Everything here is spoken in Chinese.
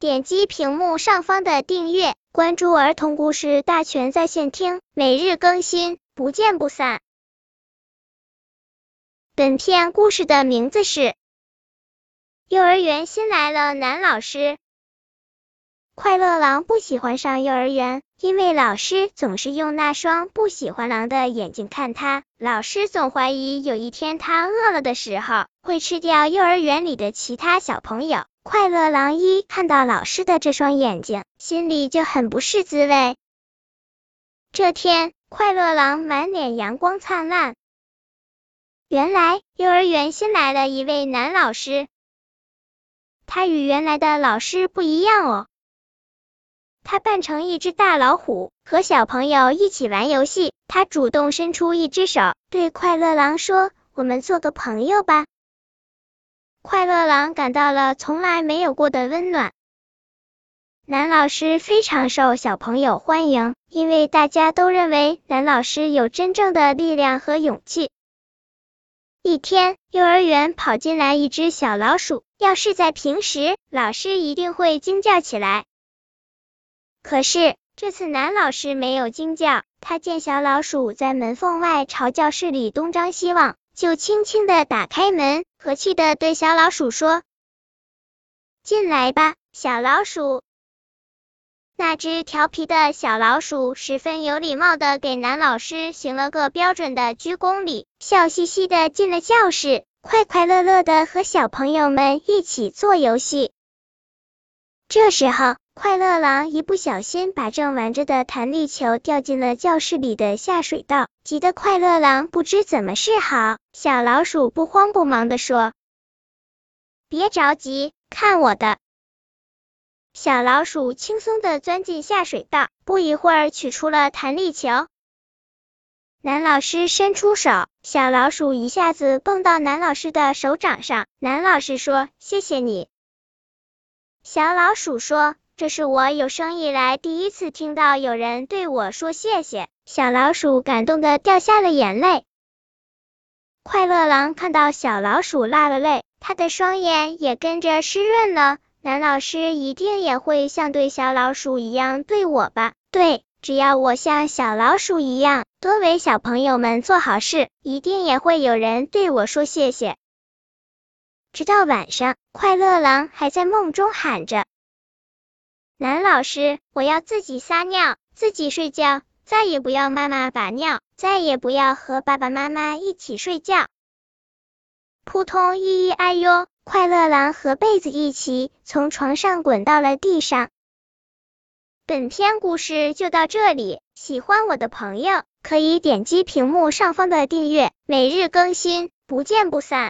点击屏幕上方的订阅，关注儿童故事大全在线听，每日更新，不见不散。本片故事的名字是《幼儿园新来了男老师》。快乐狼不喜欢上幼儿园，因为老师总是用那双不喜欢狼的眼睛看他。老师总怀疑有一天他饿了的时候，会吃掉幼儿园里的其他小朋友。快乐狼一看到老师的这双眼睛，心里就很不是滋味。这天，快乐狼满脸阳光灿烂。原来，幼儿园新来了一位男老师，他与原来的老师不一样哦。他扮成一只大老虎，和小朋友一起玩游戏。他主动伸出一只手，对快乐狼说：“我们做个朋友吧。”快乐狼感到了从来没有过的温暖。男老师非常受小朋友欢迎，因为大家都认为男老师有真正的力量和勇气。一天，幼儿园跑进来一只小老鼠，要是在平时，老师一定会惊叫起来。可是这次男老师没有惊叫，他见小老鼠在门缝外朝教室里东张西望，就轻轻的打开门，和气的对小老鼠说：“进来吧，小老鼠。”那只调皮的小老鼠十分有礼貌的给男老师行了个标准的鞠躬礼，笑嘻嘻的进了教室，快快乐乐的和小朋友们一起做游戏。这时候。快乐狼一不小心把正玩着的弹力球掉进了教室里的下水道，急得快乐狼不知怎么是好。小老鼠不慌不忙的说：“别着急，看我的。”小老鼠轻松的钻进下水道，不一会儿取出了弹力球。男老师伸出手，小老鼠一下子蹦到男老师的手掌上。男老师说：“谢谢你。”小老鼠说。这是我有生以来第一次听到有人对我说谢谢，小老鼠感动的掉下了眼泪。快乐狼看到小老鼠落了泪，他的双眼也跟着湿润了。男老师一定也会像对小老鼠一样对我吧？对，只要我像小老鼠一样多为小朋友们做好事，一定也会有人对我说谢谢。直到晚上，快乐狼还在梦中喊着。男老师，我要自己撒尿，自己睡觉，再也不要妈妈把尿，再也不要和爸爸妈妈一起睡觉。扑通，咿咿哎呦，快乐狼和被子一起从床上滚到了地上。本篇故事就到这里，喜欢我的朋友可以点击屏幕上方的订阅，每日更新，不见不散。